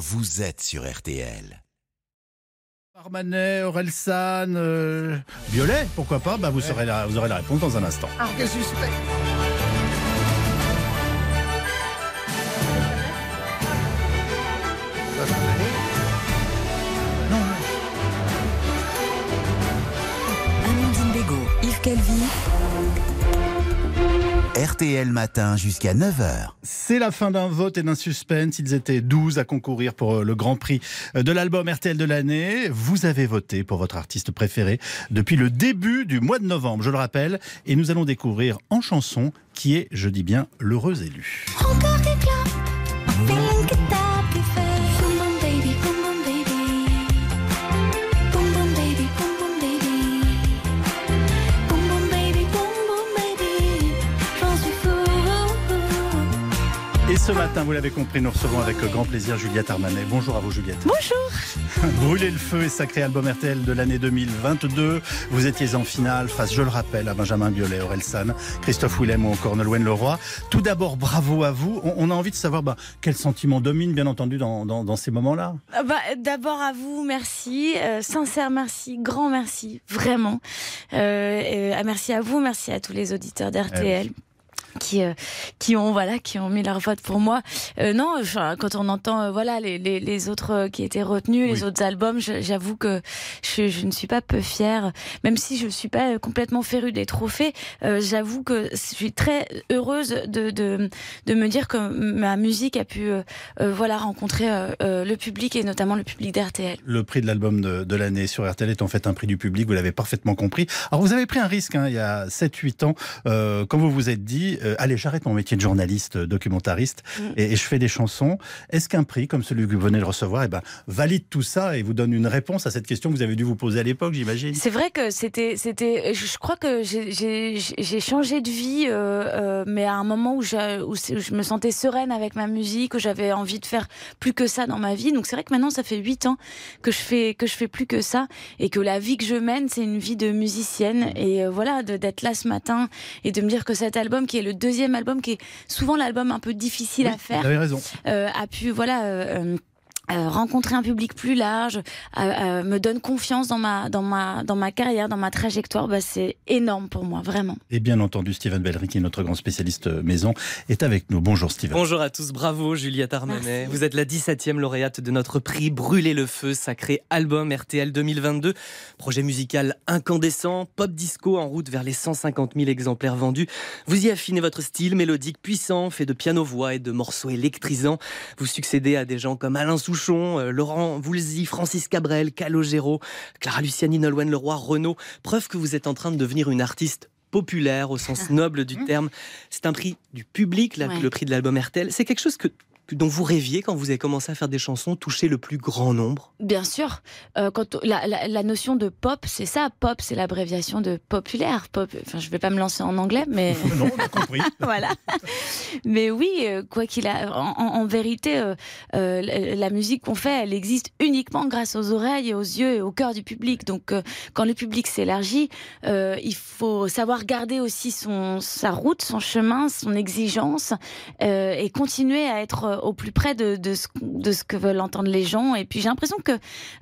vous êtes sur RTL. Armanet, Orelsan, euh, Violet, pourquoi pas? Bah, vous, saurez la, vous aurez la réponse dans un instant. Ah, quel suspect Amandine Bégaud, Yves Calvi, RTL Matin jusqu'à 9h. C'est la fin d'un vote et d'un suspense. Ils étaient 12 à concourir pour euh, le Grand Prix euh, de l'album RTL de l'année. Vous avez voté pour votre artiste préféré depuis le début du mois de novembre, je le rappelle. Et nous allons découvrir en chanson qui est, je dis bien, l'heureux élu. Encore matin, vous l'avez compris, nous recevons avec grand plaisir Juliette Armanet. Bonjour à vous Juliette. Bonjour. Brûler le feu et sacré album RTL de l'année 2022. Vous étiez en finale face, je le rappelle, à Benjamin Biolay, Orelsan, Christophe Willem ou encore Nolwenn Leroy. Tout d'abord, bravo à vous. On, on a envie de savoir bah, quel sentiment domine, bien entendu, dans, dans- dans ces moments-là. Ah bah, D'abord à vous, merci, euh, sincère merci, grand merci, vraiment. Euh, euh, merci à vous, merci à tous les auditeurs d'RTL. Qui, euh, qui ont voilà qui ont mis leur vote pour moi. Euh, non enfin, quand on entend euh, voilà les, les, les autres qui étaient retenus les autres albums j'avoue que je, je ne suis pas peu fière. Même si je suis pas complètement férue des trophées j'avoue que je suis très heureuse de, de, de me dire que ma musique a pu voilà rencontrer le public et notamment le public d'RTL Le prix de l'album de, de l'année sur RTL est en fait un prix du public, vous l'avez parfaitement compris. Alors vous avez pris un risque hein, il y a 7-8 ans, euh, quand vous vous êtes dit, euh, allez j'arrête mon métier de journaliste, euh, documentariste, Mm. et, et je fais des chansons. Est-ce qu'un prix comme celui que vous venez de recevoir eh ben, valide tout ça et vous donne une réponse à cette question que vous avez dû vous poser à l'époque, j'imagine? C'est vrai que c'était, c'était. Je crois que j'ai- changé de vie, euh, mais à un moment où, je, où c'est- où je me sentais sereine avec ma musique, où j'avais envie de faire plus que ça dans ma vie. Donc c'est vrai que maintenant ça fait huit ans que je fais que je fais plus que ça et que la vie que je mène c'est une vie de musicienne. Et euh, voilà, d'être là ce matin et de me dire que cet album, qui est le deuxième album, qui est souvent l'album un peu difficile Oui, à faire, raison. euh, a pu voilà euh, rencontrer un public plus large, euh, euh, me donne confiance dans ma dans ma dans ma carrière, dans ma trajectoire, bah, c'est énorme pour moi, vraiment. Et bien entendu, Steven Bellery, qui est notre grand spécialiste maison, est avec nous. Bonjour Steven. Bonjour à tous, bravo Juliette Armanet. Vous êtes la 17e lauréate de notre prix Brûler le feu, sacré album RTL 2022. Projet musical incandescent, pop disco en route vers les 150 000 exemplaires vendus. Vous y affinez votre style mélodique puissant, fait de piano-voix et de morceaux électrisants. Vous succédez à des gens comme Alain Souchon, euh, Laurent Voulzy, Francis Cabrel, Calogero, Clara Luciani, Nolwenn Leroy, Renaud. Preuve que vous êtes en train de devenir une artiste populaire au sens noble du terme. C'est un prix du public, là, Ouais. le prix de l'album RTL. C'est quelque chose que- dont vous rêviez quand vous avez commencé à faire des chansons, toucher le plus grand nombre Bien sûr, euh, quand la, la, la notion de pop, c'est ça. Pop, c'est l'abréviation de populaire. Pop. Enfin, je vais pas me lancer en anglais, mais Non, on a compris. voilà. Mais oui, euh, quoi qu'il a, en, en- en vérité, euh, euh, la, musique qu'on fait, elle existe uniquement grâce aux oreilles, et aux yeux et au cœur du public. Donc, euh, quand le public s'élargit, euh, il faut savoir garder aussi son sa route, son chemin, son exigence, euh, et continuer à être au plus près de, ce que veulent entendre les gens. Et puis, j'ai l'impression que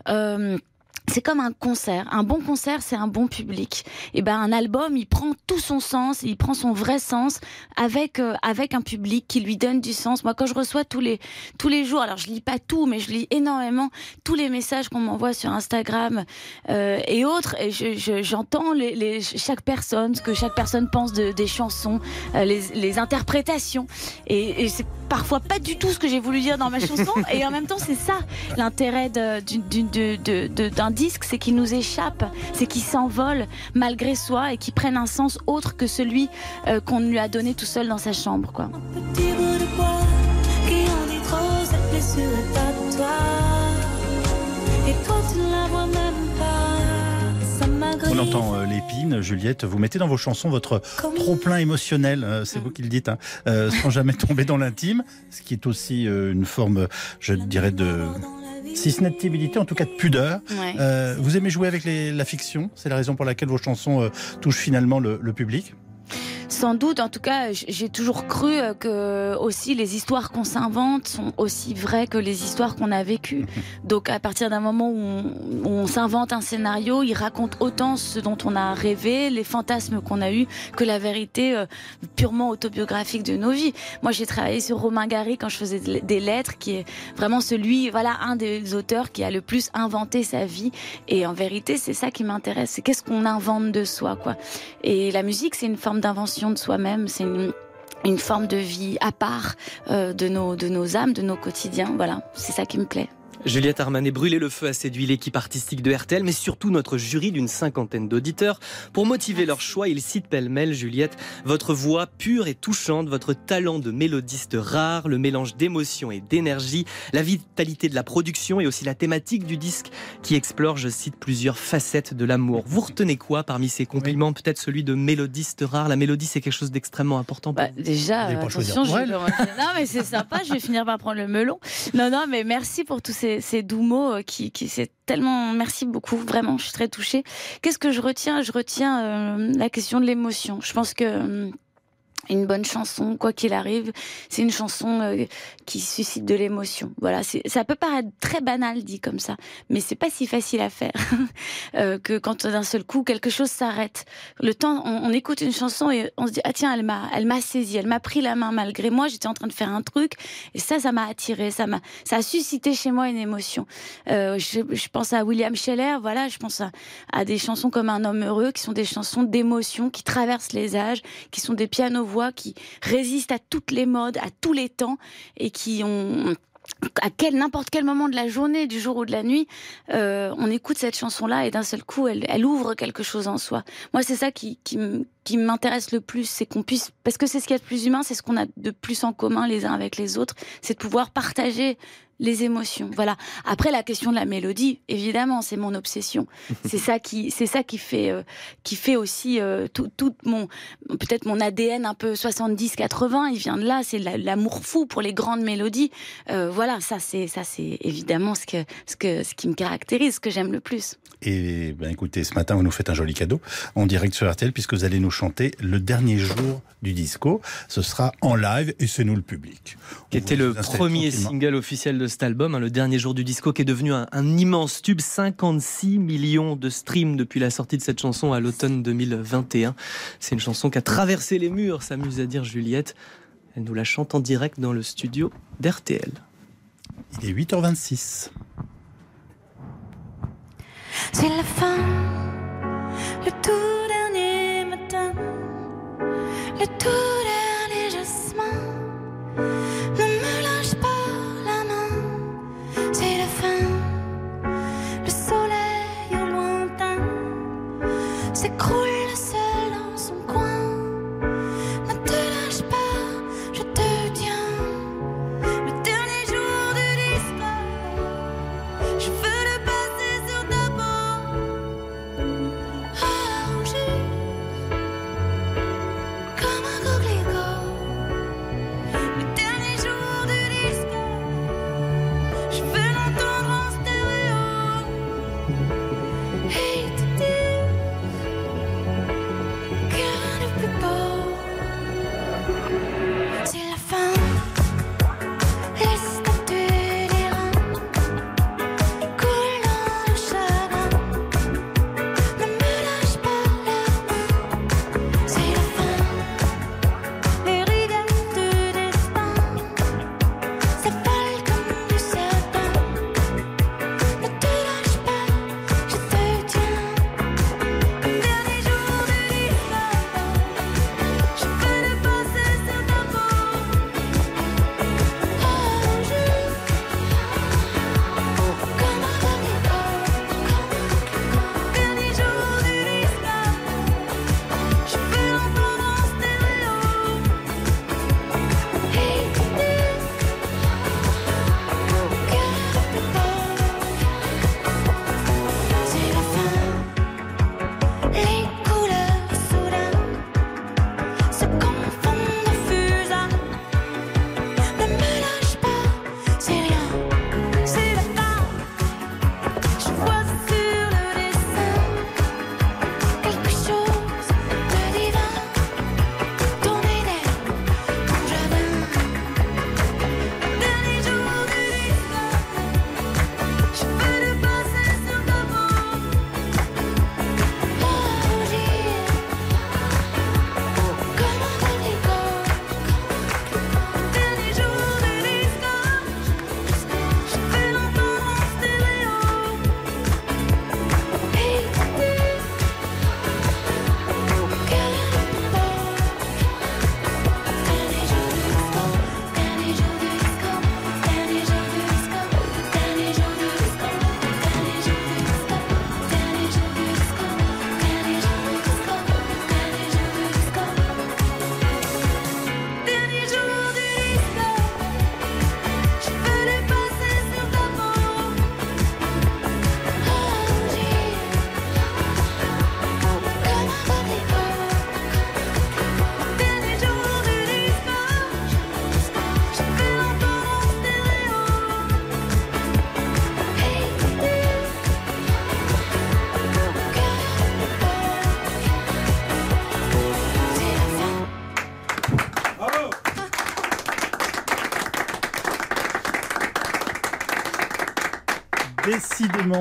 euh, c'est comme un concert. Un bon concert, c'est un bon public. Et ben un album, il prend tout son sens, il prend son vrai sens avec euh, avec un public qui lui donne du sens. Moi, quand je reçois tous les tous les jours, alors je lis pas tout, mais je lis énormément tous les messages qu'on m'envoie sur Instagram euh, et autres, et je- je- j'entends les, les- chaque personne, ce que chaque personne pense de, des chansons, euh, les, les interprétations, et, et c'est parfois pas du tout ce que j'ai voulu dire dans ma chanson, et en même temps c'est ça l'intérêt de- d'un disque, c'est qu'il nous échappe, c'est qu'il s'envole malgré soi et qu'il prenne un sens autre que celui euh, qu'on lui a donné tout seul dans sa chambre, quoi. Petit bout de bois qui en dit trop, cette blessure est à toi. Et toi, tu ne la vois même pas. Ça m'a On entend euh, l'épine, Juliette. Vous mettez dans vos chansons votre trop plein émotionnel, euh, c'est vous qui le dites, hein, euh, sans jamais tomber dans l'intime, ce qui est aussi euh, une forme, je dirais, de si ce n'est de timidité, en tout cas de pudeur. Ouais. Euh, vous aimez jouer avec les- la fiction C'est la raison pour laquelle vos chansons euh, touchent finalement le, le public Sans doute, en tout cas, j'ai toujours cru euh, que aussi les histoires qu'on s'invente sont aussi vraies que les histoires qu'on a vécues. Donc à partir d'un moment où on, où on s'invente un scénario, il raconte autant ce dont on a rêvé, les fantasmes qu'on a eus, que la vérité euh, purement autobiographique de nos vies. Moi, j'ai travaillé sur Romain Gary quand je faisais de- des lettres, qui est vraiment celui, voilà, un des auteurs qui a le plus inventé sa vie. Et en vérité, c'est ça qui m'intéresse. C'est qu'est-ce qu'on invente de soi, quoi. Et la musique, c'est une forme d'invention de soi-même. C'est une forme de vie à part euh, de nos de nos âmes, de nos quotidiens. Voilà, c'est ça qui me plaît. Juliette Armanet, Brûler le feu a séduit l'équipe artistique de RTL, mais surtout notre jury d'une cinquantaine d'auditeurs. Pour motiver leur choix, ils citent pêle-mêle, Juliette, votre voix pure et touchante, votre talent de mélodiste rare, le mélange d'émotion et d'énergie, la vitalité de la production et aussi la thématique du disque qui explore, je cite, plusieurs facettes de l'amour. Vous retenez quoi parmi ces compliments Peut-être celui de mélodiste rare? La mélodie, c'est quelque chose d'extrêmement important pour Bah, vous? déjà, euh, attention, je vais Non, mais c'est sympa. Je vais finir par prendre le melon. Non, non, mais merci pour tous ces, ces doux mots euh, qui, qui c'est tellement. Merci beaucoup, vraiment. Je suis très touchée. Qu'est-ce que je retiens? Je retiens euh, la question de l'émotion. Je pense que. Une bonne chanson, quoi qu'il arrive, c'est une chanson euh, qui suscite de l'émotion. Voilà, ça peut paraître très banal dit comme ça, mais c'est pas si facile à faire euh, que quand d'un seul coup quelque chose s'arrête. Le temps, on, écoute une chanson et on se dit ah tiens elle m'a, elle m'a saisi, elle m'a pris la main malgré moi. J'étais en train de faire un truc et ça, ça m'a attiré, ça m'a, ça a suscité chez moi une émotion. Euh, je, pense à William Scheller, voilà, je pense à, à des chansons comme Un homme heureux qui sont des chansons d'émotion qui traversent les âges, qui sont des qui résistent à toutes les modes, à tous les temps et qui ont à quel n'importe quel moment de la journée, du jour ou de la nuit, euh, on écoute cette chanson-là et d'un seul coup, elle, elle ouvre quelque chose en soi. Moi, c'est ça qui, qui m'intéresse le plus, c'est qu'on puisse, parce que c'est ce qu'il y a de plus humain, c'est ce qu'on a de plus en commun les uns avec les autres, c'est de pouvoir partager les émotions. Voilà. Après, la question de la mélodie, évidemment, c'est mon obsession. c'est ça qui, c'est ça qui fait, euh, qui fait aussi euh, tout, tout mon, peut-être mon ADN un peu 70-80. Il vient de là. C'est la- l'amour fou pour les grandes mélodies. Euh, voilà, ça, c'est, ça, c'est évidemment ce que, ce que, ce qui me caractérise, ce que j'aime le plus. Et ben écoutez, ce matin, vous nous faites un joli cadeau en direct sur RTL puisque vous allez nous chanter le dernier jour du disco. Ce sera en live et c'est nous le public. qui était le premier single officiel de cet album, hein, le dernier jour du disco, qui est devenu un, un immense tube, 56 millions de streams depuis la sortie de cette chanson à l'automne 2021. C'est une chanson qui a traversé les murs, s'amuse à dire Juliette. Elle nous la chante en direct dans le studio d'RTL. Il est 8h26. C'est la fin, le tout dernier matin, le tout s'écroule. seul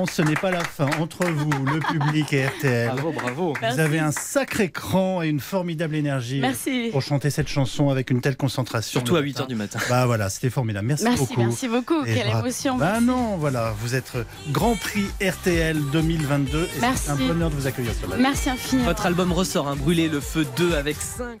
Ce n'est pas la fin entre vous, le public et RTL. Bravo, bravo. Vous avez un sacré cran et une formidable énergie Merci. pour chanter cette chanson avec une telle concentration. Surtout à le 8h matin. du matin. Bah voilà, c'était formidable. Merci, Merci, beaucoup. merci beaucoup. Et Quelle émotion. Bah non, voilà, vous êtes Grand Prix RTL 2022 et Merci. c'est un bonheur de vous accueillir sur la Merci infiniment. Votre album ressort, hein, Brûler le feu 2 avec 5